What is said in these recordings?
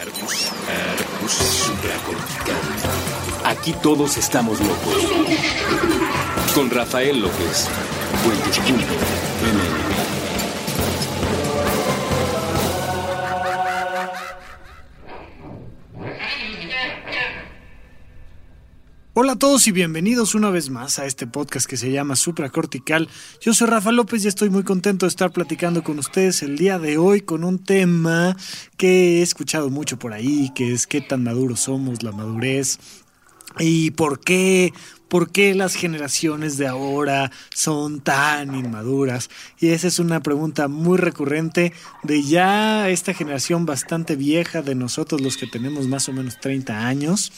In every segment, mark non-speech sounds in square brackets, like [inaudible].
Arbus, Arbus supracortical. Aquí todos estamos locos. Con Rafael López. Cuentos.mn. Hola a todos y bienvenidos una vez más a este podcast que se llama Supracortical. Yo soy Rafa López y estoy muy contento de estar platicando con ustedes el día de hoy con un tema que he escuchado mucho por ahí, que es qué tan maduros somos, la madurez y por qué ¿Por qué las generaciones de ahora son tan inmaduras? Y esa es una pregunta muy recurrente de ya esta generación bastante vieja de nosotros, los que tenemos más o menos 30 años.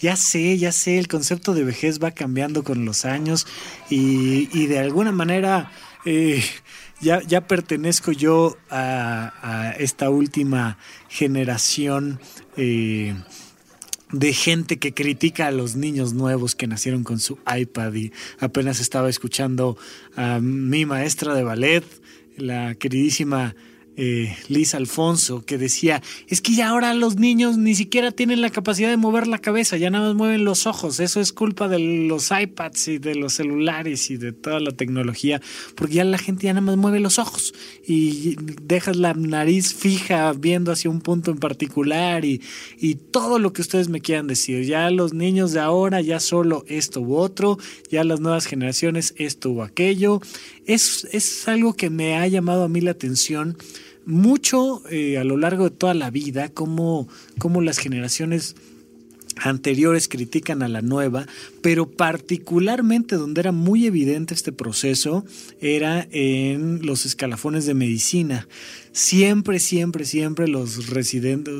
Ya sé, ya sé, el concepto de vejez va cambiando con los años y, de alguna manera eh, ya, ya pertenezco yo a, esta última generación. Eh, de gente que critica a los niños nuevos que nacieron con su iPad y apenas estaba escuchando a mi maestra de ballet, la queridísima eh, Liz Alfonso, que decía, es que ya ahora los niños ni siquiera tienen la capacidad de mover la cabeza, ya nada más mueven los ojos, eso es culpa de los iPads y de los celulares y de toda la tecnología, porque ya la gente ya nada más mueve los ojos y dejas la nariz fija viendo hacia un punto en particular y, y todo lo que ustedes me quieran decir, ya los niños de ahora ya solo esto u otro, ya las nuevas generaciones esto u aquello, es, es algo que me ha llamado a mí la atención mucho eh, a lo largo de toda la vida, cómo, cómo las generaciones anteriores critican a la nueva, pero particularmente donde era muy evidente este proceso era en los escalafones de medicina siempre, siempre, siempre los residentes,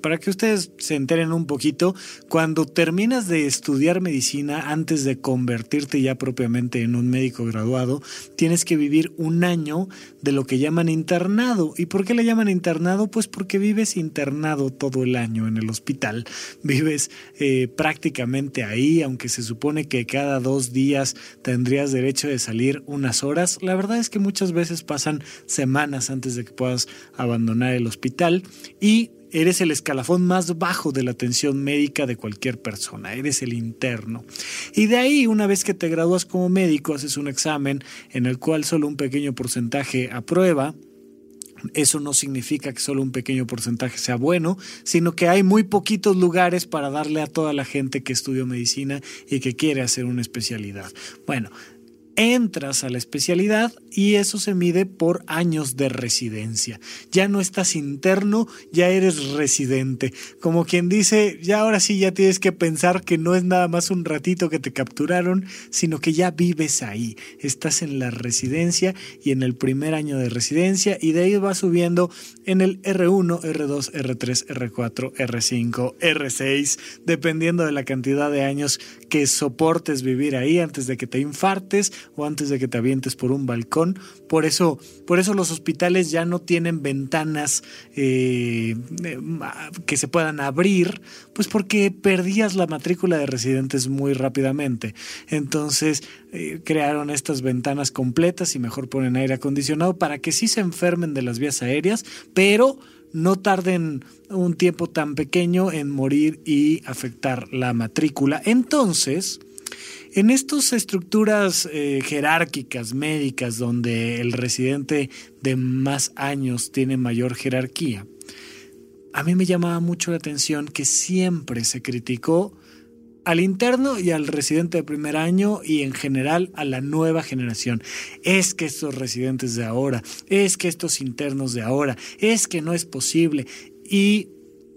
para que ustedes se enteren un poquito, cuando terminas de estudiar medicina, antes de convertirte ya propiamente en un médico graduado, tienes que vivir un año de lo que llaman internado. ¿Y por qué le llaman internado? Pues porque vives internado todo el año en el hospital, [laughs] vives eh, prácticamente ahí, aunque se supone que cada dos días tendrías derecho de salir unas horas. La verdad es que muchas veces pasan semanas antes de que puedas abandonar el hospital y eres el escalafón más bajo de la atención médica de cualquier persona, eres el interno. Y de ahí, una vez que te gradúas como médico, haces un examen en el cual solo un pequeño porcentaje aprueba. Eso no significa que solo un pequeño porcentaje sea bueno, sino que hay muy poquitos lugares para darle a toda la gente que estudió medicina y que quiere hacer una especialidad. Bueno, entras a la especialidad y eso se mide por años de residencia. Ya no estás interno, ya eres residente. Como quien dice, ya ahora sí ya tienes que pensar que no es nada más un ratito que te capturaron, sino que ya vives ahí. Estás en la residencia y en el primer año de residencia y de ahí vas subiendo en el R1, R2, R3, R4, R5, R6, dependiendo de la cantidad de años que soportes vivir ahí antes de que te infartes o antes de que te avientes por un balcón. Por eso, por eso los hospitales ya no tienen ventanas eh, que se puedan abrir, pues porque perdías la matrícula de residentes muy rápidamente. Entonces eh, crearon estas ventanas completas y mejor ponen aire acondicionado para que sí se enfermen de las vías aéreas, pero no tarden un tiempo tan pequeño en morir y afectar la matrícula. Entonces, en estas estructuras eh, jerárquicas médicas donde el residente de más años tiene mayor jerarquía, a mí me llamaba mucho la atención que siempre se criticó al interno y al residente de primer año y en general a la nueva generación. Es que estos residentes de ahora, es que estos internos de ahora, es que no es posible. Y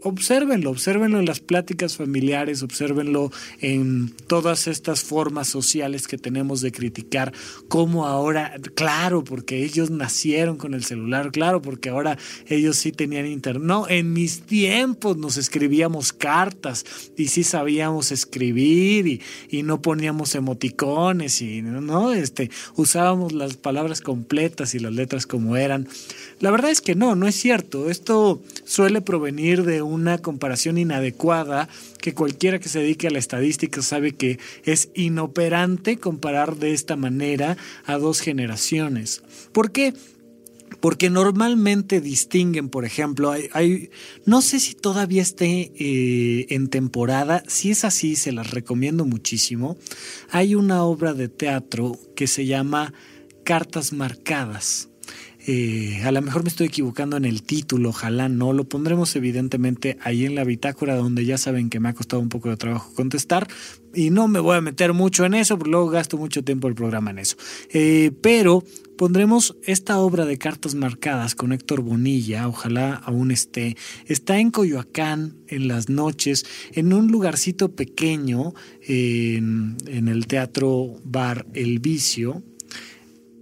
obsérvenlo, obsérvenlo en las pláticas familiares, obsérvenlo en todas estas formas sociales que tenemos de criticar cómo ahora, claro, porque ellos nacieron con el celular, claro, porque ahora ellos sí tenían internet. No, en mis tiempos nos escribíamos cartas y sí sabíamos escribir y, y no poníamos emoticones y no, este, usábamos las palabras completas y las letras como eran. La verdad es que no, no es cierto. Esto suele provenir de una comparación inadecuada que cualquiera que se dedique a la estadística sabe que es inoperante comparar de esta manera a dos generaciones. ¿Por qué? porque normalmente distinguen, por ejemplo, hay, no sé si todavía esté eh, en temporada, si es así, se las recomiendo muchísimo. Hay una obra de teatro que se llama Cartas Marcadas. Eh, a lo mejor me estoy equivocando en el título, ojalá no. Lo pondremos evidentemente ahí en la bitácora donde ya saben que me ha costado un poco de trabajo contestar y no me voy a meter mucho en eso porque luego gasto mucho tiempo el programa en eso. Eh, pero pondremos esta obra de cartas marcadas con Héctor Bonilla, ojalá aún esté. Está en Coyoacán en las noches, en un lugarcito pequeño en, en el Teatro Bar El Vicio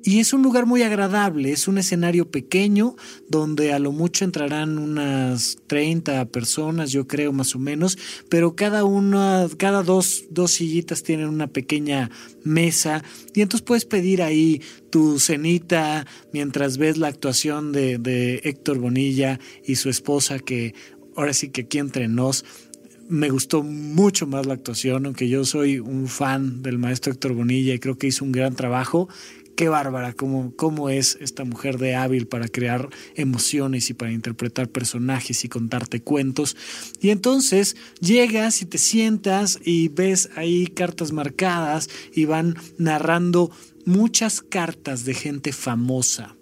y es un lugar muy agradable, es un escenario pequeño donde a lo mucho entrarán unas 30 personas, yo creo más o menos, pero cada una, cada dos, dos sillitas tienen una pequeña mesa y entonces puedes pedir ahí tu cenita mientras ves la actuación de, de Héctor Bonilla y su esposa que ahora sí que aquí entre nos me gustó mucho más la actuación, aunque yo soy un fan del maestro Héctor Bonilla y creo que hizo un gran trabajo qué bárbara, cómo, cómo es esta mujer de hábil para crear emociones y para interpretar personajes y contarte cuentos. Y entonces llegas y te sientas y ves ahí cartas marcadas y van narrando muchas cartas de gente famosa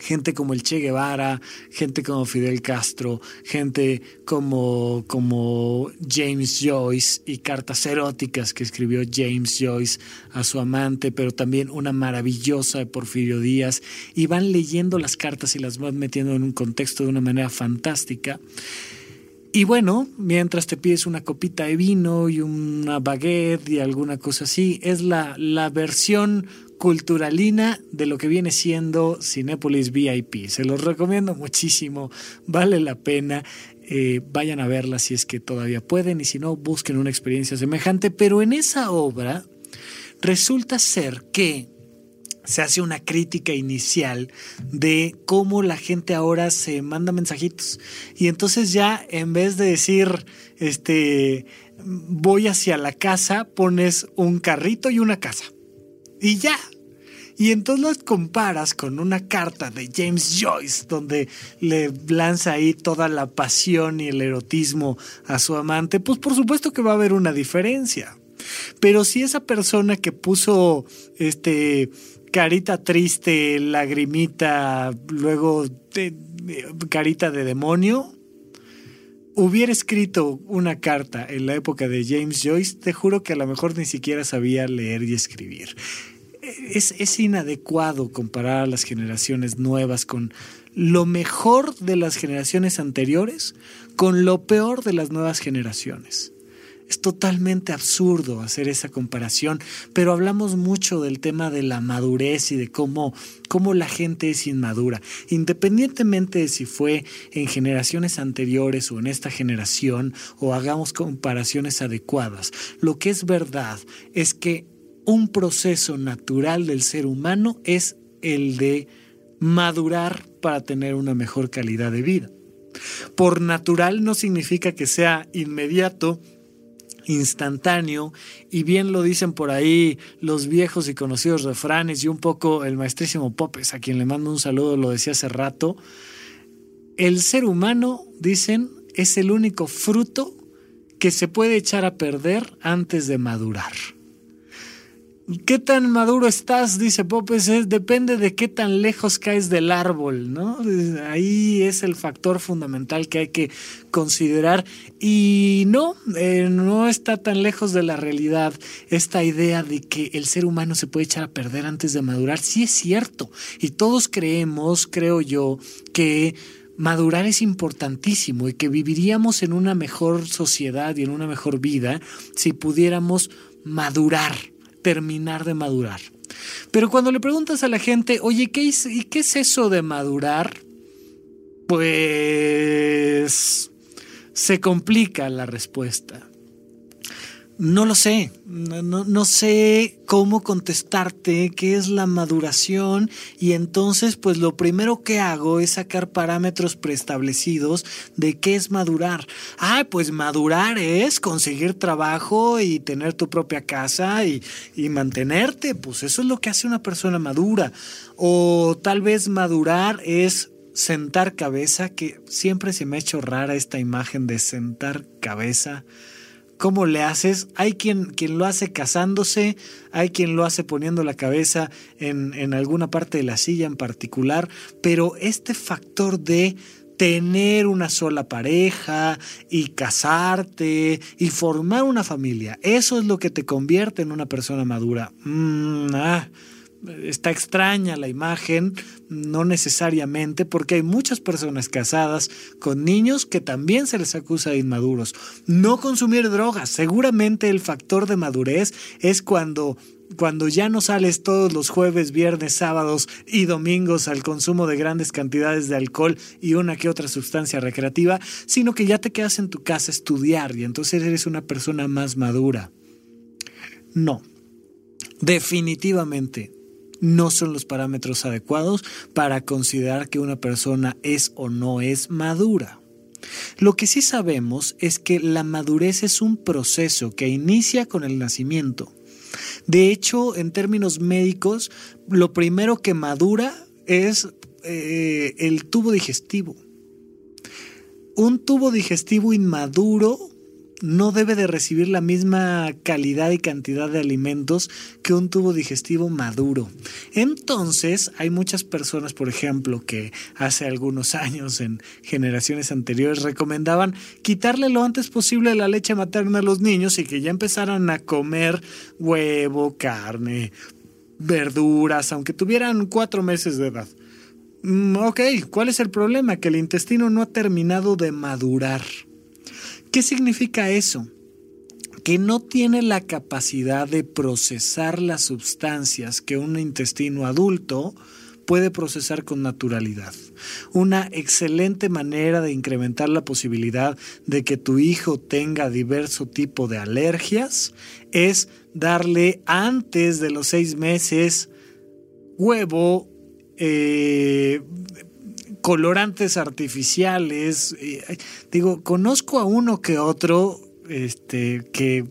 gente como el Che Guevara, gente como Fidel Castro, gente como, como James Joyce y cartas eróticas que escribió James Joyce a su amante, pero también una maravillosa de Porfirio Díaz, y van leyendo las cartas y las van metiendo en un contexto de una manera fantástica. Y bueno, mientras te pides una copita de vino y una baguette y alguna cosa así, es la, la versión culturalina de lo que viene siendo Cinépolis VIP. Se los recomiendo muchísimo, vale la pena. Eh, vayan a verla si es que todavía pueden y si no, busquen una experiencia semejante. Pero en esa obra resulta ser que se hace una crítica inicial de cómo la gente ahora se manda mensajitos. Y entonces ya en vez de decir, este, voy hacia la casa, pones un carrito y una casa y ya. Y entonces las comparas con una carta de James Joyce, donde le lanza ahí toda la pasión y el erotismo a su amante, pues por supuesto que va a haber una diferencia. Pero si esa persona que puso este carita triste, lagrimita, luego carita de demonio, hubiera escrito una carta en la época de James Joyce, te juro que a lo mejor ni siquiera sabía leer y escribir es, inadecuado comparar a las generaciones nuevas con lo mejor de las generaciones anteriores con lo peor de las nuevas generaciones. Es totalmente absurdo hacer esa comparación, pero hablamos mucho del tema de la madurez y de cómo, cómo la gente es inmadura. Independientemente de si fue en generaciones anteriores o en esta generación o hagamos comparaciones adecuadas, lo que es verdad es que un proceso natural del ser humano es el de madurar para tener una mejor calidad de vida. Por natural no significa que sea inmediato, instantáneo, y bien lo dicen por ahí los viejos y conocidos refranes, y un poco el maestrísimo Popes, a quien le mando un saludo, lo decía hace rato, el ser humano, dicen, es el único fruto que se puede echar a perder antes de madurar. ¿Qué tan maduro estás? Dice Popes, depende de qué tan lejos caes del árbol, ¿no? Ahí es el factor fundamental que hay que considerar. Y no, eh, no está tan lejos de la realidad esta idea de que el ser humano se puede echar a perder antes de madurar. Sí es cierto. Y todos creemos, creo yo, que madurar es importantísimo y que viviríamos en una mejor sociedad y en una mejor vida si pudiéramos madurar terminar de madurar. Pero cuando le preguntas a la gente, oye, ¿qué es, ¿y qué es eso de madurar? Pues se complica la respuesta. No lo sé, no, no, sé cómo contestarte qué es la maduración y entonces pues lo primero que hago es sacar parámetros preestablecidos de qué es madurar. Ah, pues madurar es conseguir trabajo y tener tu propia casa y, y mantenerte, pues eso es lo que hace una persona madura. O tal vez madurar es sentar cabeza, que siempre se me ha hecho rara esta imagen de sentar cabeza. ¿Cómo le haces? Hay quien, quien lo hace casándose, hay quien lo hace poniendo la cabeza en, en alguna parte de la silla en particular, pero este factor de tener una sola pareja y casarte y formar una familia, eso es lo que te convierte en una persona madura. Mm, ah está extraña la imagen, no necesariamente, porque hay muchas personas casadas con niños que también se les acusa de inmaduros. No consumir drogas, seguramente el factor de madurez es cuando cuando ya no sales todos los jueves, viernes, sábados y domingos al consumo de grandes cantidades de alcohol y una que otra sustancia recreativa, sino que ya te quedas en tu casa a estudiar y entonces eres una persona más madura. No, definitivamente no son los parámetros adecuados para considerar que una persona es o no es madura. Lo que sí sabemos es que la madurez es un proceso que inicia con el nacimiento. De hecho, en términos médicos, lo primero que madura es eh, el tubo digestivo. Un tubo digestivo inmaduro no debe de recibir la misma calidad y cantidad de alimentos que un tubo digestivo maduro. Entonces, hay muchas personas, por ejemplo, que hace algunos [laughs] años en generaciones anteriores recomendaban quitarle lo antes posible la leche materna a los niños y que ya empezaran a comer huevo, carne, verduras, aunque tuvieran cuatro meses de edad. Mm, ok, ¿cuál es el problema? Que el intestino no ha terminado de madurar. ¿Qué significa eso? que no tiene la capacidad de procesar las sustancias que un intestino adulto puede procesar con naturalidad. Una excelente manera de incrementar la posibilidad de que tu hijo tenga diverso tipo de alergias es darle antes de los seis meses huevo, eh, colorantes artificiales. digo, conozco a uno que otro este, que,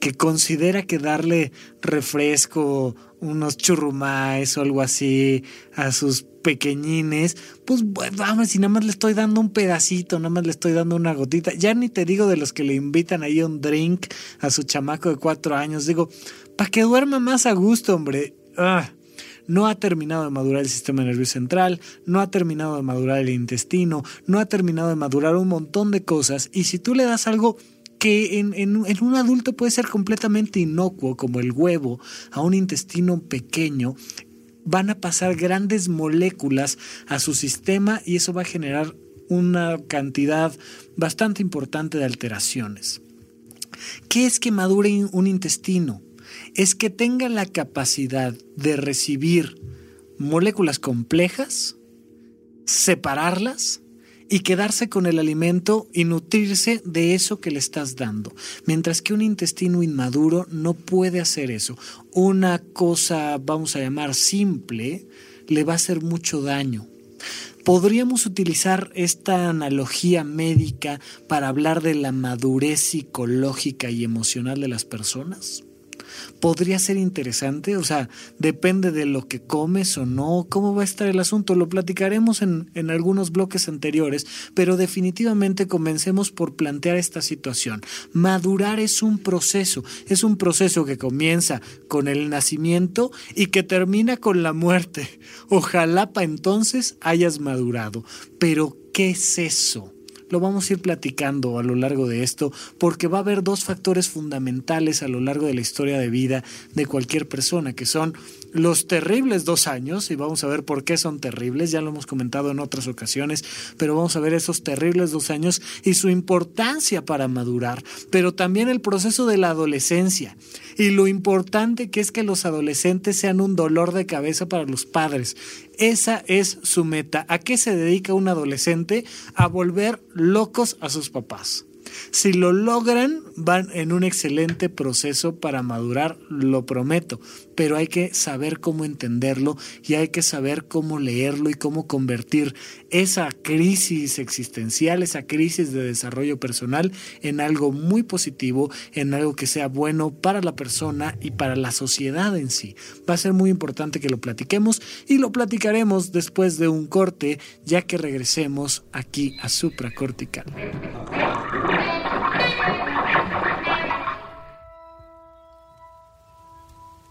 que considera que darle refresco, unos churrumais o algo así a sus pequeñines, pues vamos, si nada más le estoy dando un pedacito, nada más le estoy dando una gotita, ya ni te digo de los que le invitan ahí un drink a su chamaco de cuatro años, digo, para que duerma más a gusto, hombre. Ah no ha terminado de madurar el sistema nervioso central, no ha terminado de madurar el intestino, no ha terminado de madurar un montón de cosas y si tú le das algo que en, un adulto puede ser completamente inocuo, como el huevo, a un intestino pequeño, van a pasar grandes moléculas a su sistema y eso va a generar una cantidad bastante importante de alteraciones. ¿Qué es que madure un intestino? Es que tenga la capacidad de recibir moléculas complejas, separarlas y quedarse con el alimento y nutrirse de eso que le estás dando. Mientras que un intestino inmaduro no puede hacer eso. Una cosa, vamos a llamar simple, le va a hacer mucho daño. ¿Podríamos utilizar esta analogía médica para hablar de la madurez psicológica y emocional de las personas? Podría ser interesante, o sea, depende de lo que comes o no, cómo va a estar el asunto, lo platicaremos en, en algunos bloques anteriores, pero definitivamente comencemos por plantear esta situación. Madurar es un proceso, es un proceso que comienza con el nacimiento y que termina con la muerte. Ojalá para entonces hayas madurado, pero ¿qué es eso? Lo vamos a ir platicando a lo largo de esto porque va a haber dos factores fundamentales a lo largo de la historia de vida de cualquier persona, que son los terribles dos años, y vamos a ver por qué son terribles, ya lo hemos comentado en otras ocasiones, pero vamos a ver esos terribles dos años y su importancia para madurar, pero también el proceso de la adolescencia y lo importante que es que los adolescentes sean un dolor de cabeza para los padres. Esa es su meta. ¿A qué se dedica un adolescente? A volver locos a sus papás. Si lo logran, van en un excelente proceso para madurar, lo prometo, pero hay que saber cómo entenderlo y hay que saber cómo leerlo y cómo convertir esa crisis existencial, esa crisis de desarrollo personal en algo muy positivo, en algo que sea bueno para la persona y para la sociedad en sí. Va a ser muy importante que lo platiquemos y lo platicaremos después de un corte, ya que regresemos aquí a supracortical.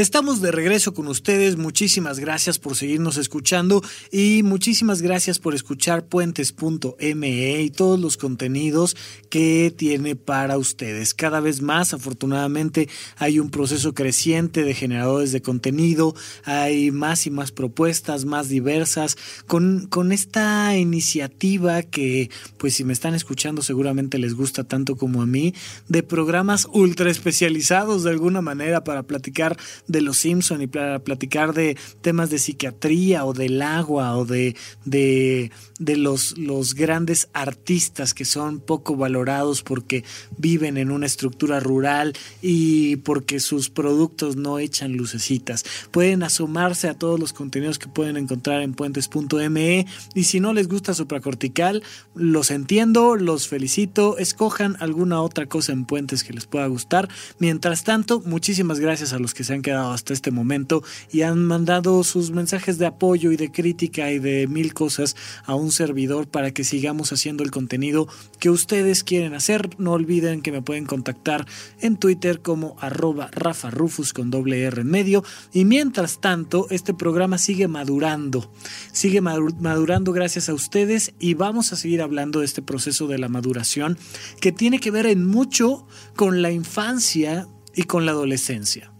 Estamos de regreso con ustedes. Muchísimas gracias por seguirnos escuchando y muchísimas gracias por escuchar puentes.me y todos los contenidos que tiene para ustedes. Cada vez más, afortunadamente, hay un proceso creciente de generadores de contenido, hay más y más propuestas, más diversas, con, con esta iniciativa que, pues si me están escuchando, seguramente les gusta tanto como a mí, de programas ultra especializados de alguna manera para platicar de los Simpson y para platicar de temas de psiquiatría o del agua o de, de, de los, los grandes artistas que son poco valorados porque viven en una estructura rural y porque sus productos no echan lucecitas. Pueden asomarse a todos los contenidos que pueden encontrar en puentes.me y si no les gusta supracortical, los entiendo, los felicito, escojan alguna otra cosa en puentes que les pueda gustar. Mientras tanto, muchísimas gracias a los que se han quedado hasta este momento y han mandado sus mensajes de apoyo y de crítica y de mil cosas a un servidor para que sigamos haciendo el contenido que ustedes quieren hacer. No olviden que me pueden contactar en Twitter como arroba Rafa con doble R en medio. Y mientras tanto, este programa sigue madurando. Sigue madurando gracias a ustedes y vamos a seguir hablando de este proceso de la maduración que tiene que ver en mucho con la infancia y con la adolescencia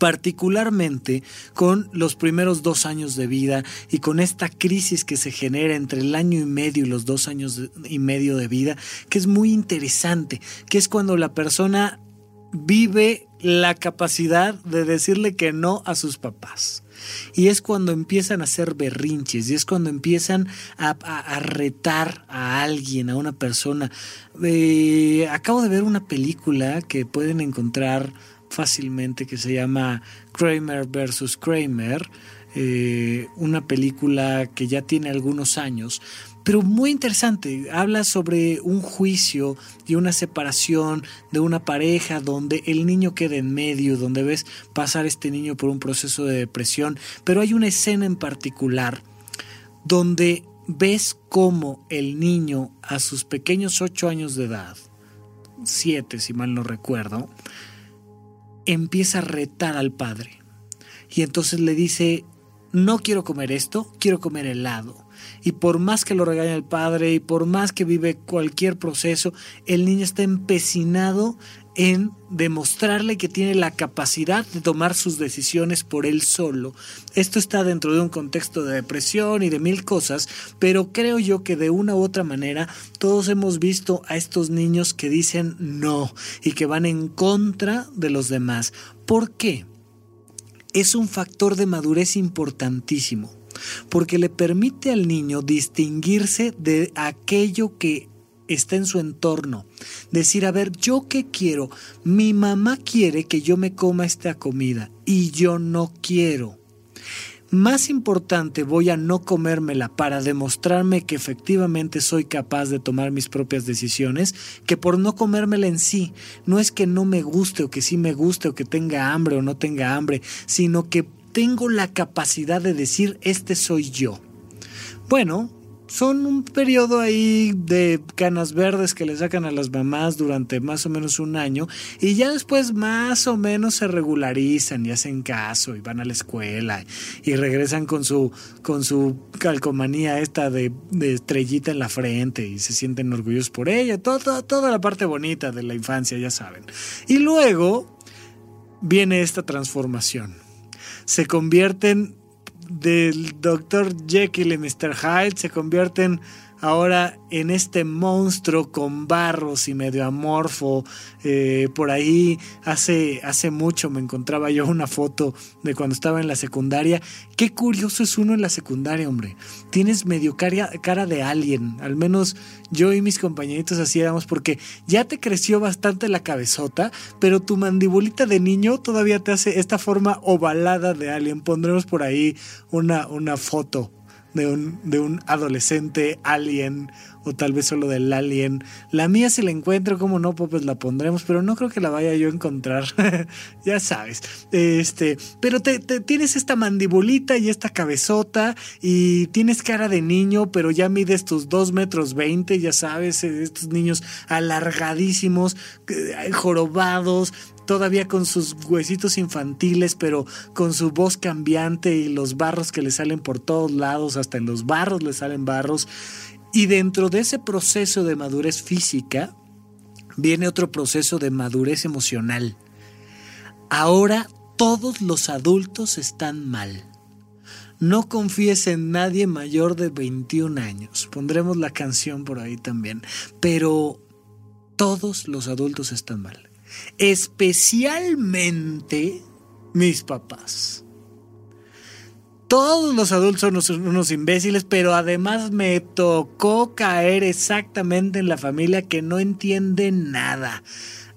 particularmente con los primeros dos años de vida y con esta crisis que se genera entre el año y medio y los dos años y medio de vida, que es muy interesante, que es cuando la persona vive la capacidad de decirle que no a sus papás. Y es cuando empiezan a hacer berrinches, y es cuando empiezan a, retar a alguien, a una persona. Eh, acabo de ver una película que pueden encontrar fácilmente que se llama Kramer versus Kramer, eh, una película que ya tiene algunos años, pero muy interesante. Habla sobre un juicio y una separación de una pareja donde el niño queda en medio, donde ves pasar este niño por un proceso de depresión, pero hay una escena en particular donde ves cómo el niño a sus pequeños ocho años de edad, siete si mal no recuerdo, empieza a retar al padre. Y entonces le dice, no quiero comer esto, quiero comer helado y por más que lo regaña el padre y por más que vive cualquier proceso, el niño está empecinado en demostrarle que tiene la capacidad de tomar sus decisiones por él solo. Esto está dentro de un contexto de depresión y de mil cosas, pero creo yo que de una u otra manera todos hemos visto a estos niños que dicen no y que van en contra de los demás. ¿Por qué? Es un factor de madurez importantísimo porque le permite al niño distinguirse de aquello que está en su entorno. Decir, a ver, ¿yo qué quiero? Mi mamá quiere que yo me coma esta comida y yo no quiero. Más importante voy a no comérmela para demostrarme que efectivamente soy capaz de tomar mis propias decisiones que por no comérmela en sí. No es que no me guste o que sí me guste o que tenga hambre o no tenga hambre, sino que tengo la capacidad de decir, este soy yo. Bueno, son un periodo ahí de canas verdes que le sacan a las mamás durante más o menos un año y ya después más o menos se regularizan y hacen caso y van a la escuela y regresan con su con su calcomanía esta de, estrellita en la frente y se sienten orgullosos por ella, toda, toda la parte bonita de la infancia, ya saben. Y luego viene esta transformación se convierten del Dr. Jekyll y Mr. Hyde, se convierten ahora en este monstruo con barros y medio amorfo. Eh, por ahí hace, hace mucho me encontraba yo una foto de cuando estaba en la secundaria. Qué curioso es uno en la secundaria, hombre. Tienes medio cara, cara de alien. Al menos yo y mis compañeritos así éramos porque ya te creció bastante la cabezota, pero tu mandibulita de niño todavía te hace esta forma ovalada de alien. Pondremos por ahí una, una foto de un, de un adolescente alien o tal vez solo del alien. La mía si la encuentro, como no, pues la pondremos, pero no creo que la vaya yo a encontrar. [laughs] ya sabes. Este, pero te, tienes esta mandibulita y esta cabezota y tienes cara de niño, pero ya mides tus 2 metros 20, ya sabes, eh, estos niños alargadísimos, eh, jorobados, todavía con sus huesitos infantiles, pero con su voz cambiante y los barros que le salen por todos lados, hasta en los barros le salen barros. Y dentro de ese proceso de madurez física, viene otro proceso de madurez emocional. Ahora todos los adultos están mal. No confíes en nadie mayor de 21 años. Pondremos la canción por ahí también. Pero todos los adultos están mal especialmente mis papás. Todos los adultos son unos, imbéciles, pero además me tocó caer exactamente en la familia que no entiende nada.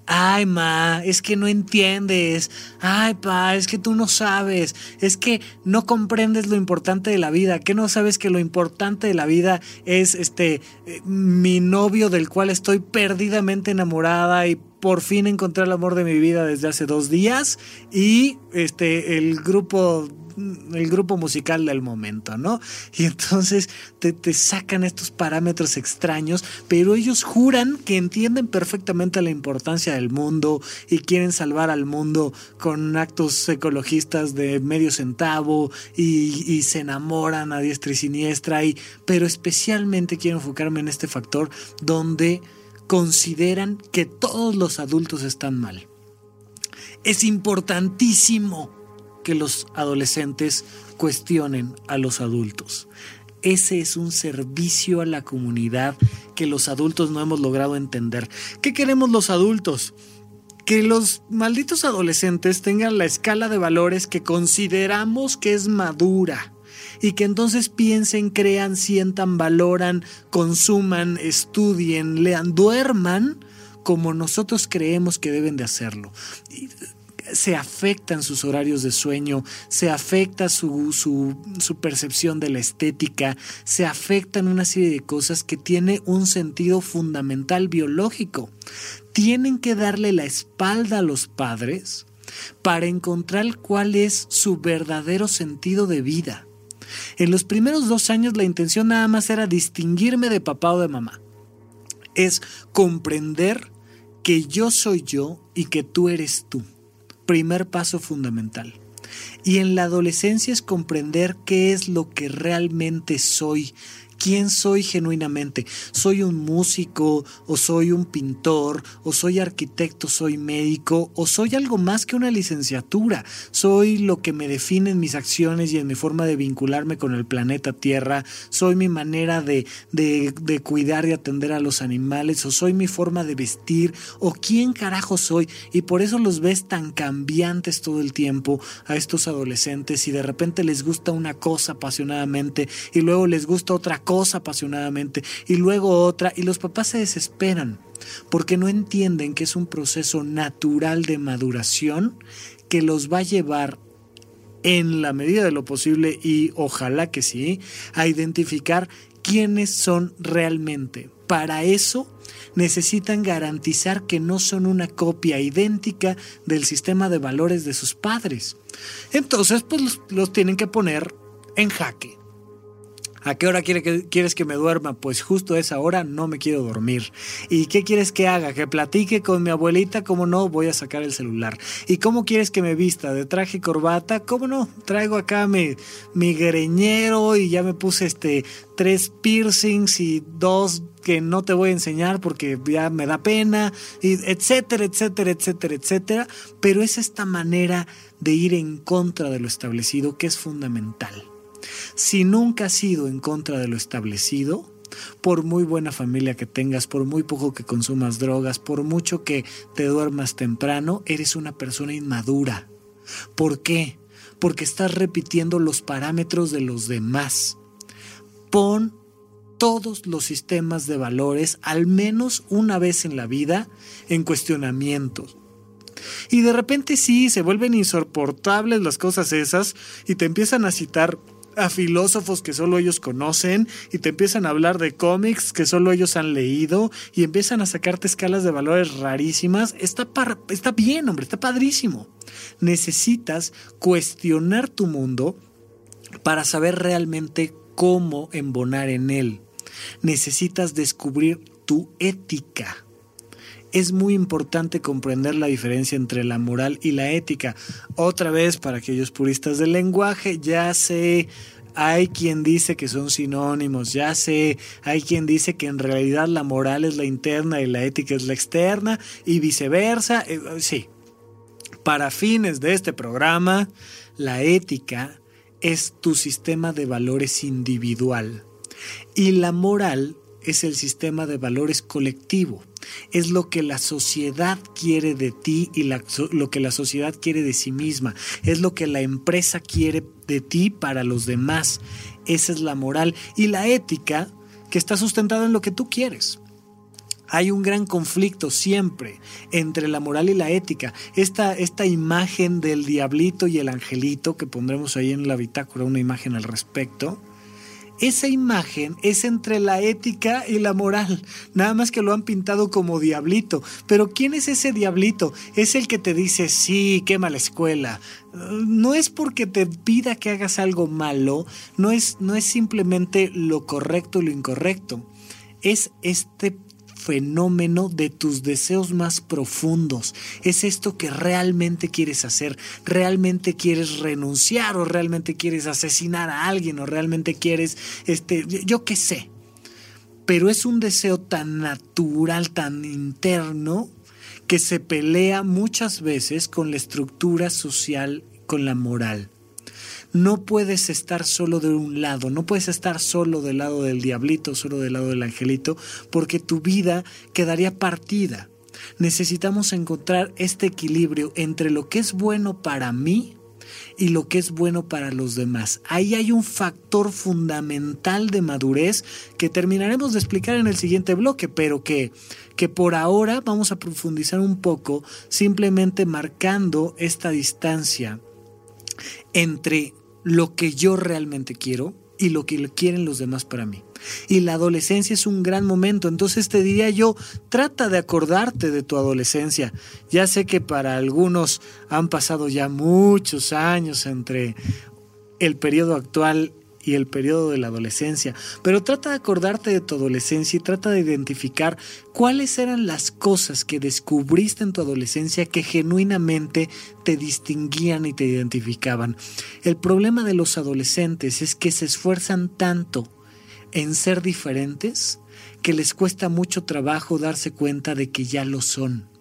Ay, ma, es que no entiendes. Ay, pa, es que tú no sabes. Es que no comprendes lo importante de la vida. Que no sabes que lo importante de la vida es este eh, mi novio del cual estoy perdidamente enamorada y por fin encontré el amor de mi vida desde hace dos días y este el grupo el grupo musical del momento, ¿no? Y entonces te, te, sacan estos parámetros extraños, pero ellos juran que entienden perfectamente la importancia del mundo y quieren salvar al mundo con actos ecologistas de medio centavo y, y se enamoran a diestra y siniestra, y, pero especialmente quiero enfocarme en este factor donde consideran que todos los adultos están mal. Es importantísimo que los adolescentes cuestionen a los adultos. Ese es un servicio a la comunidad que los adultos no hemos logrado entender. ¿Qué queremos los adultos? Que los malditos adolescentes tengan la escala de valores que consideramos que es madura y que entonces piensen, crean, sientan, valoran, consuman, estudien, lean, duerman como nosotros creemos que deben de hacerlo. Se afectan sus horarios de sueño, se afecta su, su, percepción de la estética, se afectan una serie de cosas que tiene un sentido fundamental biológico. Tienen que darle la espalda a los padres para encontrar cuál es su verdadero sentido de vida. En los primeros dos años la intención nada más era distinguirme de papá o de mamá. Es comprender que yo soy yo y que tú eres tú. Primer paso fundamental. Y en la adolescencia es comprender qué es lo que realmente soy, quién soy genuinamente. ¿Soy un músico o soy un pintor o soy arquitecto, soy médico o soy algo más que una licenciatura? ¿Soy lo que me define en mis acciones y en mi forma de vincularme con el planeta Tierra? ¿Soy mi manera de, de, de cuidar y atender a los animales o soy mi forma de vestir o quién carajo soy? Y por eso los ves tan cambiantes todo el tiempo a estos adolescentes y de repente les gusta una cosa apasionadamente y luego les gusta otra cosa apasionadamente y luego otra y los papás se desesperan porque no entienden que es un proceso natural de maduración que los va a llevar en la medida de lo posible y ojalá que sí, a identificar quiénes son realmente. Para eso necesitan garantizar que no son una copia idéntica del sistema de valores de sus padres. Entonces, pues los, los tienen que poner en jaque. ¿A qué hora quieres que me duerma? Pues justo a esa hora no me quiero dormir. ¿Y qué quieres que haga? ¿Que platique con mi abuelita? ¿Cómo no? Voy a sacar el celular. ¿Y cómo quieres que me vista? ¿De traje y corbata? ¿Cómo no? Traigo acá mi, mi greñero y ya me puse este tres piercings y dos que no te voy a enseñar porque ya me da pena, y etcétera, etcétera, etcétera, etcétera. Pero es esta manera de ir en contra de lo establecido que es fundamental. Si nunca has ido en contra de lo establecido, por muy buena familia que tengas, por muy poco que consumas drogas, por mucho que te duermas temprano, eres una persona inmadura. ¿Por qué? Porque estás repitiendo los parámetros de los demás. Pon todos los sistemas de valores, al menos una vez en la vida, en cuestionamiento. Y de repente sí, se vuelven insoportables las cosas esas y te empiezan a citar a filósofos que solo ellos conocen y te empiezan a hablar de cómics que solo ellos han leído y empiezan a sacarte escalas de valores rarísimas, está, está bien, hombre, está padrísimo. Necesitas cuestionar tu mundo para saber realmente cómo embonar en él. Necesitas descubrir tu ética es muy importante comprender la diferencia entre la moral y la ética. Otra vez, para aquellos puristas del lenguaje, ya sé, hay quien dice que son sinónimos, ya sé, hay quien dice que en realidad la moral es la interna y la ética es la externa y viceversa. Eh, sí, para fines de este programa, la ética es tu sistema de valores individual y la moral es el sistema de valores colectivo es lo que la sociedad quiere de ti y lo que la sociedad quiere de sí misma, es lo que la empresa quiere de ti para los demás. Esa es la moral y la ética que está sustentada en lo que tú quieres. Hay un gran conflicto siempre entre la moral y la ética. Esta, esta imagen del diablito y el angelito, que pondremos ahí en la bitácora una imagen al respecto, esa imagen es entre la ética y la moral, nada más que lo han pintado como diablito. Pero ¿quién es ese diablito? Es el que te dice, sí, quema la escuela. No es porque te pida que hagas algo malo, no es, no es simplemente lo correcto y lo incorrecto. Es este fenómeno de tus deseos más profundos. Es esto que realmente quieres hacer, realmente quieres renunciar o realmente quieres asesinar a alguien o realmente quieres, este, yo qué sé. Pero es un deseo tan natural, tan interno, que se pelea muchas veces con la estructura social, con la moral no puedes estar solo de un lado, no puedes estar solo del lado del diablito, solo del lado del angelito, porque tu vida quedaría partida. Necesitamos encontrar este equilibrio entre lo que es bueno para mí y lo que es bueno para los demás. Ahí hay un factor fundamental de madurez que terminaremos de explicar en el siguiente bloque, pero que, que por ahora vamos a profundizar un poco simplemente marcando esta distancia entre lo que yo realmente quiero y lo que quieren los demás para mí. Y la adolescencia es un gran momento, entonces te diría yo, trata de acordarte de tu adolescencia. Ya sé que para algunos han pasado ya muchos años entre el periodo actual y el periodo de la adolescencia, pero trata de acordarte de tu adolescencia y trata de identificar cuáles eran las cosas que descubriste en tu adolescencia que genuinamente te distinguían y te identificaban. El problema de los adolescentes es que se esfuerzan tanto en ser diferentes que les cuesta mucho trabajo darse cuenta de que ya lo son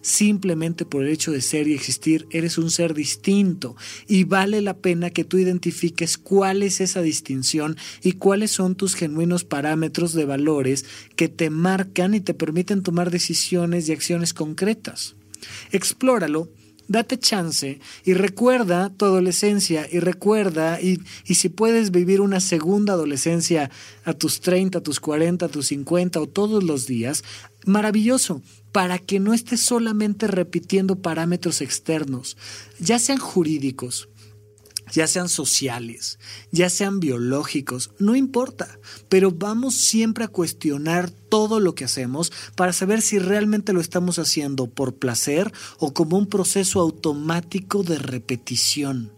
simplemente por el hecho de ser y existir, eres un ser distinto y vale la pena que tú identifiques cuál es esa distinción y cuáles son tus genuinos parámetros de valores que te marcan y te permiten tomar decisiones y acciones concretas. Explóralo date chance y recuerda tu adolescencia y recuerda y, y, si puedes vivir una segunda adolescencia a tus 30, a tus 40, a tus 50 o todos los días, maravilloso para que no estés solamente repitiendo parámetros externos, ya sean jurídicos, ya sean sociales, ya sean biológicos, no importa, pero vamos siempre a cuestionar todo lo que hacemos para saber si realmente lo estamos haciendo por placer o como un proceso automático de repetición.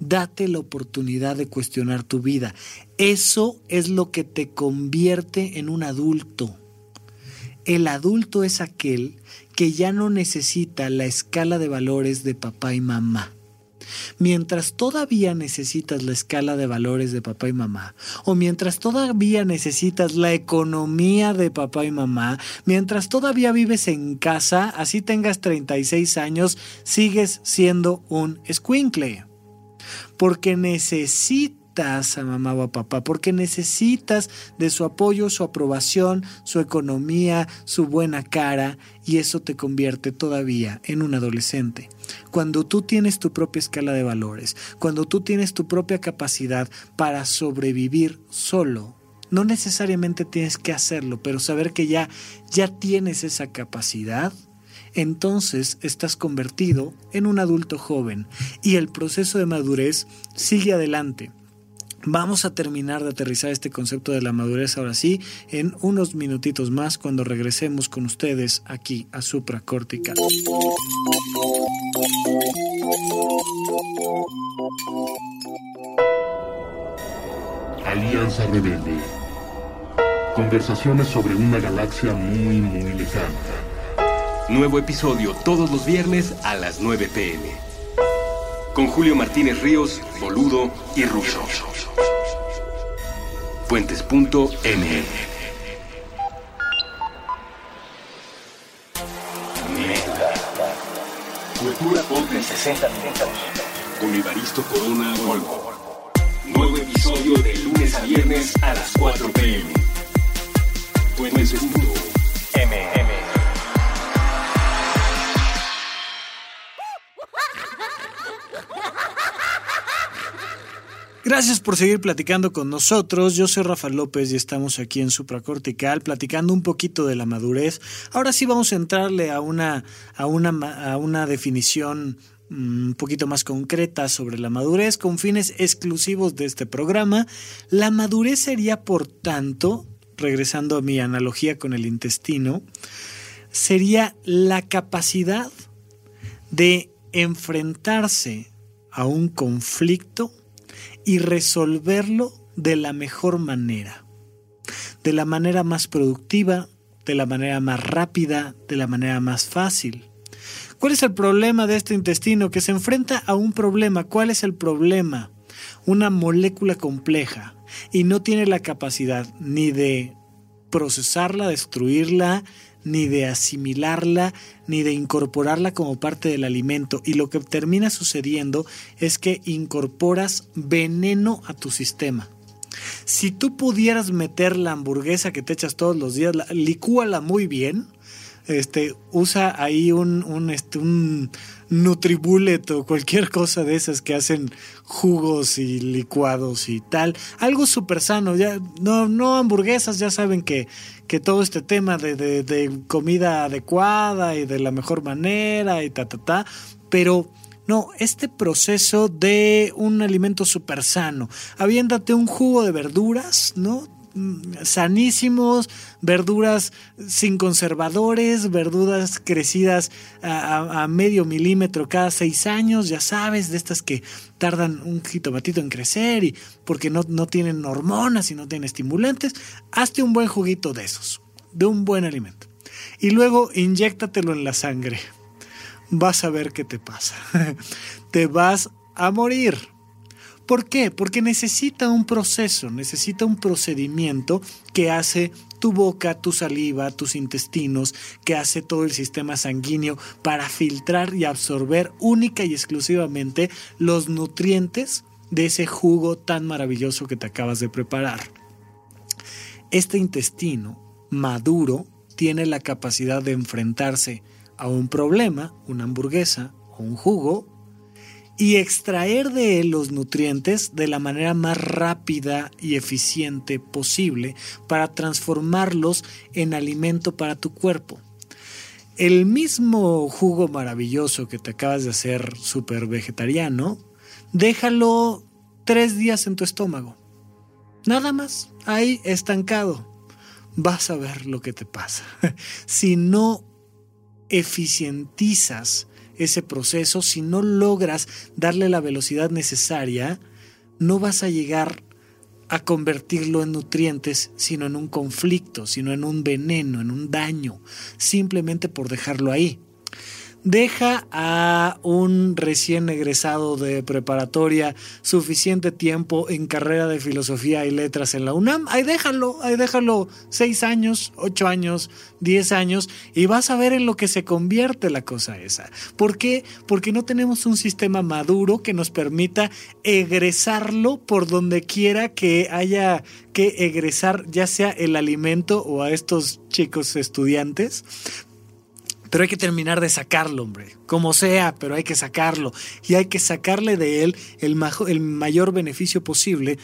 Date la oportunidad de cuestionar tu vida. Eso es lo que te convierte en un adulto. El adulto es aquel que ya no necesita la escala de valores de papá y mamá. Mientras todavía necesitas la escala de valores de papá y mamá, o mientras todavía necesitas la economía de papá y mamá, mientras todavía vives en casa, así tengas 36 años, sigues siendo un squinkle. Porque necesitas a mamá o a papá, porque necesitas de su apoyo, su aprobación, su economía, su buena cara, y eso te convierte todavía en un adolescente. Cuando tú tienes tu propia escala de valores, cuando tú tienes tu propia capacidad para sobrevivir solo, no necesariamente tienes que hacerlo, pero saber que ya, ya tienes esa capacidad, entonces estás convertido en un adulto joven y el proceso de madurez sigue adelante. Vamos a terminar de aterrizar este concepto de la madurez ahora sí en unos minutitos más cuando regresemos con ustedes aquí a Supracortical. Alianza Rebelde. Conversaciones sobre una galaxia muy, muy lejana. Nuevo episodio todos los viernes a las 9 pm. Con Julio Martínez Ríos, Boludo y Russo. Fuentes.ml Cultura Pop en 60 minutos. Con Evaristo Corona Volvo. Nuevo episodio de lunes a viernes a las 4 pm. Fuentes.ml Gracias por seguir platicando con nosotros. Yo soy Rafa López y estamos aquí en Supracortical platicando un poquito de la madurez. Ahora sí vamos a entrarle a una, a una, a una definición mm, un poquito más concreta sobre la madurez con fines exclusivos de este programa. La madurez sería, por tanto, regresando a mi analogía con el intestino, sería la capacidad de enfrentarse a un conflicto y resolverlo de la mejor manera, de la manera más productiva, de la manera más rápida, de la manera más fácil. ¿Cuál es el problema de este intestino? Que se enfrenta a un problema. ¿Cuál es el problema? Una molécula compleja y no tiene la capacidad ni de procesarla, destruirla, ni de asimilarla, ni de incorporarla como parte del alimento. Y lo que termina sucediendo es que incorporas veneno a tu sistema. Si tú pudieras meter la hamburguesa que te echas todos los días, licúala muy bien, este, usa ahí un, un, este, un Nutribullet o cualquier cosa de esas que hacen jugos y licuados y tal. Algo súper sano, ya, no, no hamburguesas, ya saben que, que todo este tema de, de, de comida adecuada y de la mejor manera y ta, ta, ta, pero no, este proceso de un alimento súper sano. Aviéntate un jugo de verduras, ¿no? Sanísimos, verduras sin conservadores, verduras crecidas a, medio milímetro cada seis años, ya sabes, de estas que tardan un jitomatito en crecer y porque no, no tienen hormonas y no tienen estimulantes, hazte un buen juguito de esos, de un buen alimento. Y luego inyéctatelo en la sangre vas a ver qué te pasa. [laughs] te vas a morir. ¿Por qué? Porque necesita un proceso, necesita un procedimiento que hace tu boca, tu saliva, tus intestinos, que hace todo el sistema sanguíneo para filtrar y absorber única y exclusivamente los nutrientes de ese jugo tan maravilloso que te acabas de preparar. Este intestino maduro tiene la capacidad de enfrentarse a un problema, una hamburguesa o un jugo, y extraer de él los nutrientes de la manera más rápida y eficiente posible para transformarlos en alimento para tu cuerpo. El mismo jugo maravilloso que te acabas de hacer súper vegetariano, déjalo tres días en tu estómago. Nada más, ahí estancado. Vas a ver lo que te pasa. [laughs] si no eficientizas ese proceso, si no logras darle la velocidad necesaria, no vas a llegar a convertirlo en nutrientes, sino en un conflicto, sino en un veneno, en un daño, simplemente por dejarlo ahí deja a un recién egresado de preparatoria suficiente tiempo en carrera de filosofía y letras en la UNAM, ahí déjalo, ahí déjalo seis años, ocho años, diez años y vas a ver en lo que se convierte la cosa esa. ¿Por qué? Porque no tenemos un sistema maduro que nos permita egresarlo por donde quiera que haya que egresar ya sea el alimento o a estos chicos estudiantes pero hay que terminar de sacarlo, hombre, como sea, pero hay que sacarlo y hay que sacarle de él el, el mayor beneficio posible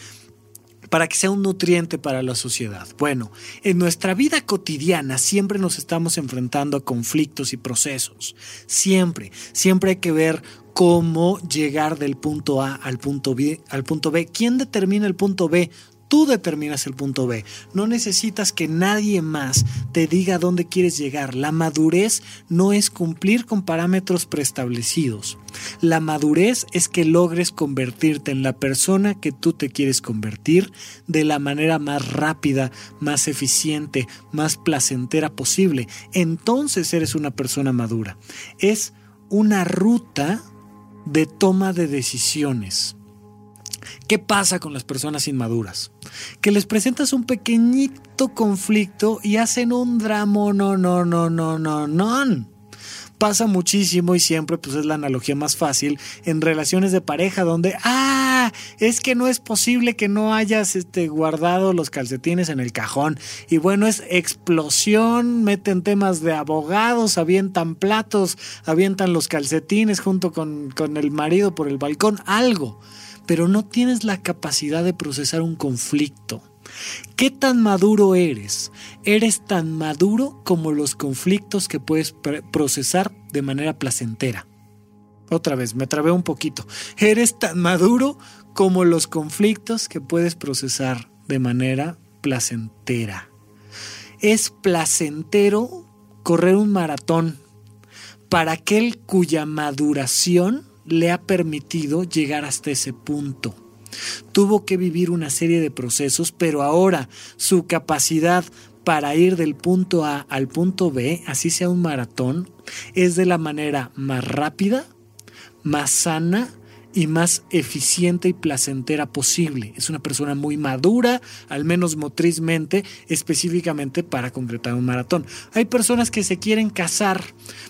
para que sea un nutriente para la sociedad. Bueno, en nuestra vida cotidiana siempre nos estamos enfrentando a conflictos y procesos. Siempre, siempre hay que ver cómo llegar del punto A al punto B, al punto B. ¿Quién determina el punto B? Tú determinas el punto B. No necesitas que nadie más te diga dónde quieres llegar. La madurez no es cumplir con parámetros preestablecidos. La madurez es que logres convertirte en la persona que tú te quieres convertir de la manera más rápida, más eficiente, más placentera posible. Entonces eres una persona madura. Es una ruta de toma de decisiones. ¿Qué pasa con las personas inmaduras? Que les presentas un pequeñito conflicto y hacen un drama, no, no, no, no, no, no. Pasa muchísimo y siempre pues es la analogía más fácil en relaciones de pareja donde, ah, es que no es posible que no hayas este, guardado los calcetines en el cajón. Y bueno, es explosión, meten temas de abogados, avientan platos, avientan los calcetines junto con, con el marido por el balcón, algo pero no tienes la capacidad de procesar un conflicto. ¿Qué tan maduro eres? Eres tan maduro como los conflictos que puedes procesar de manera placentera. Otra vez, me trabé un poquito. Eres tan maduro como los conflictos que puedes procesar de manera placentera. Es placentero correr un maratón para aquel cuya maduración le ha permitido llegar hasta ese punto. Tuvo que vivir una serie de procesos, pero ahora su capacidad para ir del punto A al punto B, así sea un maratón, es de la manera más rápida, más sana y más eficiente y placentera posible. Es una persona muy madura, al menos motrizmente, específicamente para concretar un maratón. Hay personas que se quieren casar,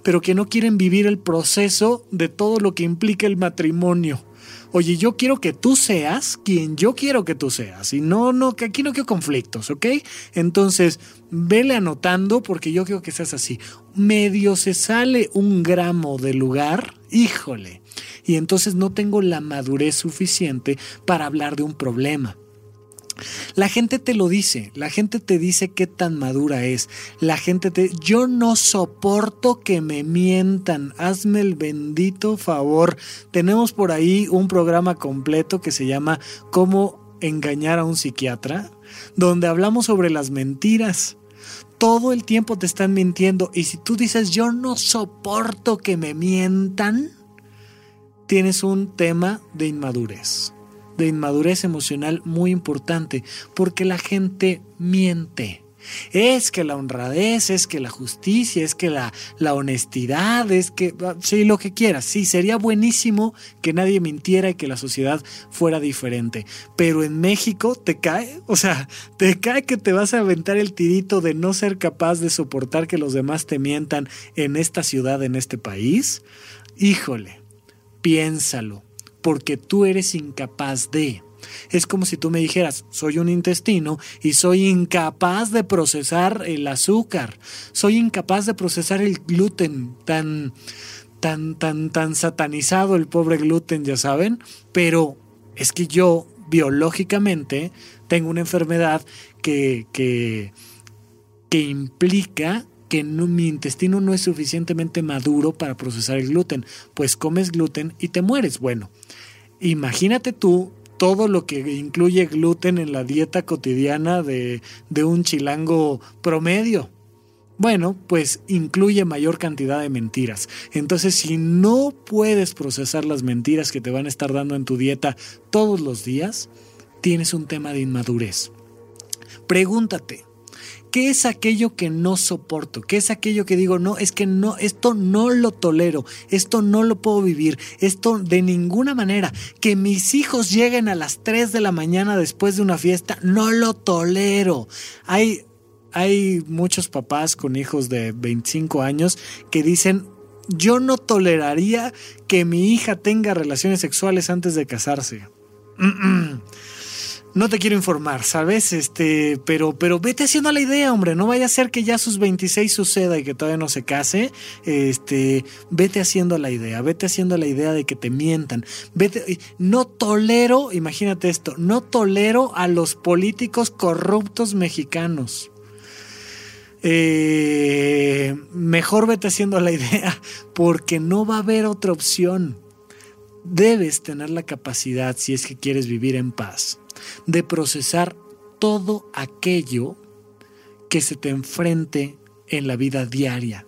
pero que no quieren vivir el proceso de todo lo que implica el matrimonio. Oye, yo quiero que tú seas quien yo quiero que tú seas. Y no, no, que aquí no quiero conflictos, ¿ok? Entonces, vele anotando porque yo quiero que seas así. Medio se sale un gramo de lugar, híjole. Y entonces no tengo la madurez suficiente para hablar de un problema. La gente te lo dice, la gente te dice qué tan madura es. La gente te... Yo no soporto que me mientan, hazme el bendito favor. Tenemos por ahí un programa completo que se llama Cómo engañar a un psiquiatra, donde hablamos sobre las mentiras. Todo el tiempo te están mintiendo y si tú dices yo no soporto que me mientan, tienes un tema de inmadurez de inmadurez emocional muy importante, porque la gente miente. Es que la honradez, es que la justicia, es que la, la honestidad, es que, ah, sí, lo que quieras. Sí, sería buenísimo que nadie mintiera y que la sociedad fuera diferente. Pero en México te cae, o sea, te cae que te vas a aventar el tirito de no ser capaz de soportar que los demás te mientan en esta ciudad, en este país. Híjole, piénsalo porque tú eres incapaz de. Es como si tú me dijeras, soy un intestino y soy incapaz de procesar el azúcar, soy incapaz de procesar el gluten tan tan tan tan satanizado el pobre gluten, ya saben, pero es que yo biológicamente tengo una enfermedad que que que implica que mi intestino no es suficientemente maduro para procesar el gluten, pues comes gluten y te mueres. Bueno, imagínate tú todo lo que incluye gluten en la dieta cotidiana de, de un chilango promedio. Bueno, pues incluye mayor cantidad de mentiras. Entonces, si no puedes procesar las mentiras que te van a estar dando en tu dieta todos los días, tienes un tema de inmadurez. Pregúntate, ¿Qué es aquello que no soporto? ¿Qué es aquello que digo, no, es que no, esto no lo tolero, esto no lo puedo vivir, esto de ninguna manera, que mis hijos lleguen a las 3 de la mañana después de una fiesta, no lo tolero. Hay, hay muchos papás con hijos de 25 años que dicen, yo no toleraría que mi hija tenga relaciones sexuales antes de casarse. No te quiero informar, ¿sabes? Este, pero, pero vete haciendo la idea, hombre. No vaya a ser que ya sus 26 suceda y que todavía no se case. Este, vete haciendo la idea, vete haciendo la idea de que te mientan. Vete, no tolero, imagínate esto, no tolero a los políticos corruptos mexicanos. Eh, mejor vete haciendo la idea porque no va a haber otra opción. Debes tener la capacidad, si es que quieres vivir en paz, de procesar todo aquello que se te enfrente en la vida diaria.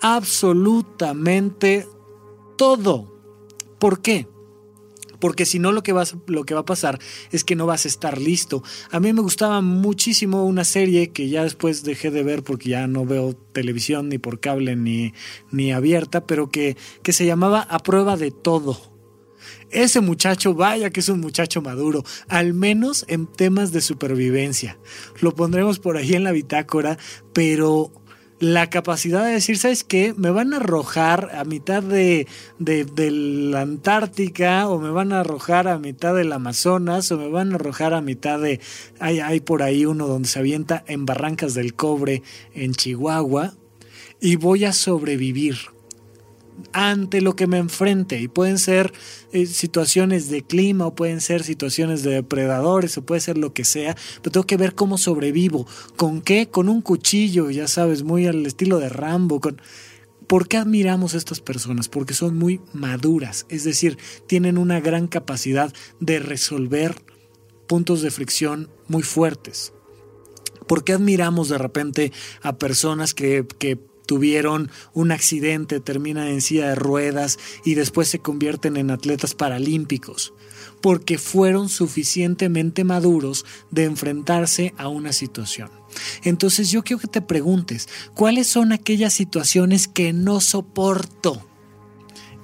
Absolutamente todo. ¿Por qué? Porque si no lo que, vas, lo que va a pasar es que no vas a estar listo. A mí me gustaba muchísimo una serie que ya después dejé de ver porque ya no veo televisión ni por cable ni, ni abierta, pero que, que se llamaba A prueba de todo ese muchacho, vaya que es un muchacho maduro, al menos en temas de supervivencia. Lo pondremos por ahí en la bitácora, pero la capacidad de decir, ¿sabes qué? Me van a arrojar a mitad de, de, la Antártica, o me van a arrojar a mitad del Amazonas, o me van a arrojar a mitad de. Hay, hay por ahí uno donde se avienta en Barrancas del Cobre, en Chihuahua, y voy a sobrevivir ante lo que me enfrente. Y pueden ser eh, situaciones de clima, o pueden ser situaciones de depredadores, o puede ser lo que sea, pero tengo que ver cómo sobrevivo. ¿Con qué? Con un cuchillo, ya sabes, muy al estilo de Rambo. Con... ¿Por qué admiramos a estas personas? Porque son muy maduras, es decir, tienen una gran capacidad de resolver puntos de fricción muy fuertes. ¿Por qué admiramos de repente a personas que, que tuvieron un accidente, terminan en silla de ruedas y después se convierten en atletas paralímpicos, porque fueron suficientemente maduros de enfrentarse a una situación. Entonces yo quiero que te preguntes, ¿cuáles son aquellas situaciones que no soporto?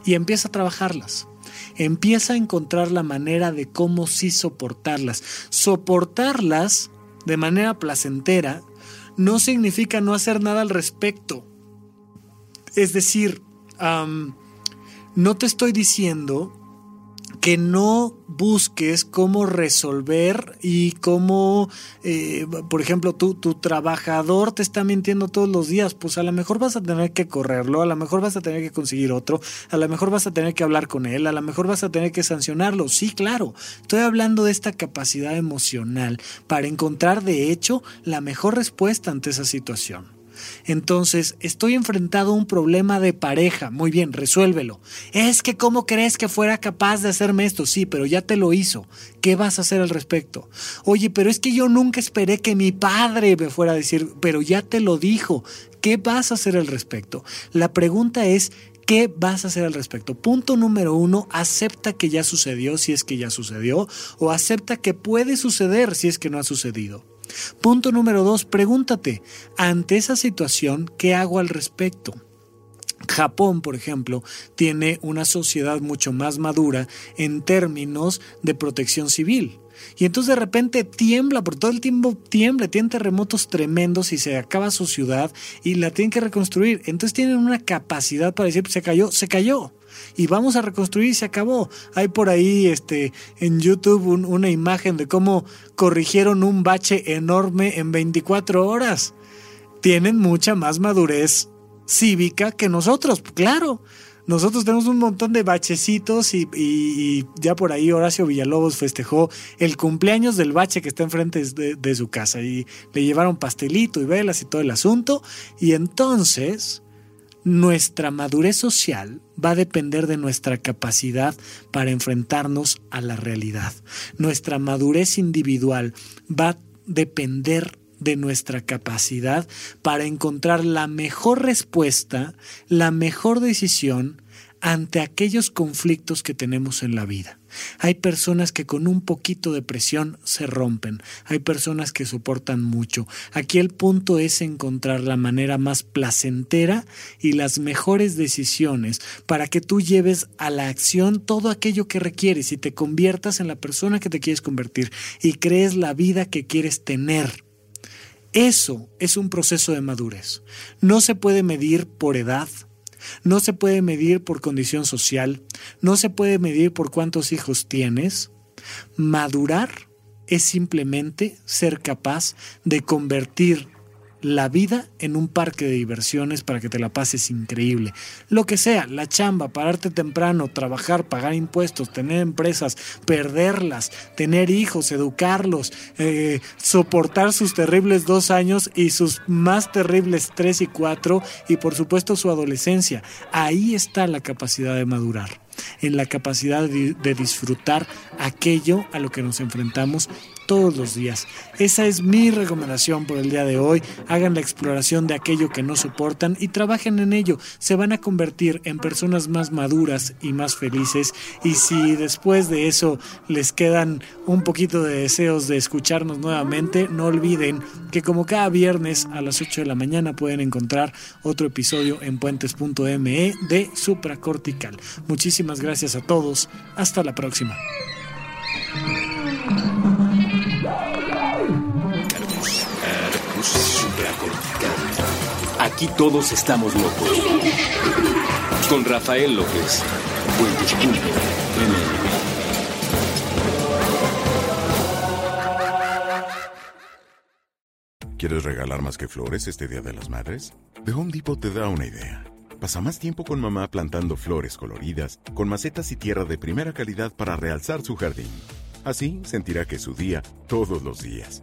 Y empieza a trabajarlas. Empieza a encontrar la manera de cómo sí soportarlas. Soportarlas de manera placentera no significa no hacer nada al respecto. Es decir, no te estoy diciendo que no busques cómo resolver y cómo, eh, por ejemplo, tu, tu trabajador te está mintiendo todos los días, pues a lo mejor vas a tener que correrlo, a lo mejor vas a tener que conseguir otro, a lo mejor vas a tener que hablar con él, a lo mejor vas a tener que sancionarlo. Sí, claro, estoy hablando de esta capacidad emocional para encontrar de hecho la mejor respuesta ante esa situación. Entonces, estoy enfrentado a un problema de pareja. Muy bien, resuélvelo. Es que, ¿cómo crees que fuera capaz de hacerme esto? Sí, pero ya te lo hizo. ¿Qué vas a hacer al respecto? Oye, pero es que yo nunca esperé que mi padre me fuera a decir, pero ya te lo dijo. ¿Qué vas a hacer al respecto? La pregunta es, ¿Qué vas a hacer al respecto? Punto número uno, acepta que ya sucedió si es que ya sucedió o acepta que puede suceder si es que no ha sucedido. Punto número dos, pregúntate, ante esa situación, ¿qué hago al respecto? Japón, por ejemplo, tiene una sociedad mucho más madura en términos de protección civil. Y entonces de repente tiembla, por todo el tiempo tiembla, tienen terremotos tremendos y se acaba su ciudad y la tienen que reconstruir. Entonces tienen una capacidad para decir, se cayó, se cayó y vamos a reconstruir se acabó. Hay por ahí este, en YouTube una imagen de cómo corrigieron un bache enorme en 24 horas. Tienen mucha más madurez cívica que nosotros, claro. Nosotros tenemos un montón de bachecitos y, ya por ahí Horacio Villalobos festejó el cumpleaños del bache que está enfrente de, de su casa y le llevaron pastelito y velas y todo el asunto. Y entonces nuestra madurez social va a depender de nuestra capacidad para enfrentarnos a la realidad. Nuestra madurez individual va a depender de nuestra capacidad para encontrar la mejor respuesta, la mejor decisión ante aquellos conflictos que tenemos en la vida. Hay personas que con un poquito de presión se rompen, hay personas que soportan mucho. Aquí el punto es encontrar la manera más placentera y las mejores decisiones para que tú lleves a la acción todo aquello que requieres y te conviertas en la persona que te quieres convertir y crees la vida que quieres tener. Eso es un proceso de madurez. No se puede medir por edad, no se puede medir por condición social, no se puede medir por cuántos hijos tienes. Madurar es simplemente ser capaz de convertir la vida en un parque de diversiones para que te la pases increíble. Lo que sea, la chamba, pararte temprano, trabajar, pagar impuestos, tener empresas, perderlas, tener hijos, educarlos, eh, soportar sus terribles dos años y sus más terribles tres y cuatro y por supuesto su adolescencia. Ahí está la capacidad de madurar en la capacidad de, disfrutar aquello a lo que nos enfrentamos todos los días. Esa es mi recomendación por el día de hoy. Hagan la exploración de aquello que no soportan y trabajen en ello. Se van a convertir en personas más maduras y más felices. Y si después de eso les quedan un poquito de deseos de escucharnos nuevamente, no olviden que como cada viernes a las 8 de la mañana pueden encontrar otro episodio en puentes.me de Supracortical. Muchísimas gracias a todos. Hasta la próxima. Aquí todos estamos locos. Con Rafael López. ¿Quieres regalar más que flores este Día de las Madres? The Home Depot te da una idea. Pasa más tiempo con mamá plantando flores coloridas, con macetas y tierra de primera calidad para realzar su jardín. Así sentirá que es su día todos los días.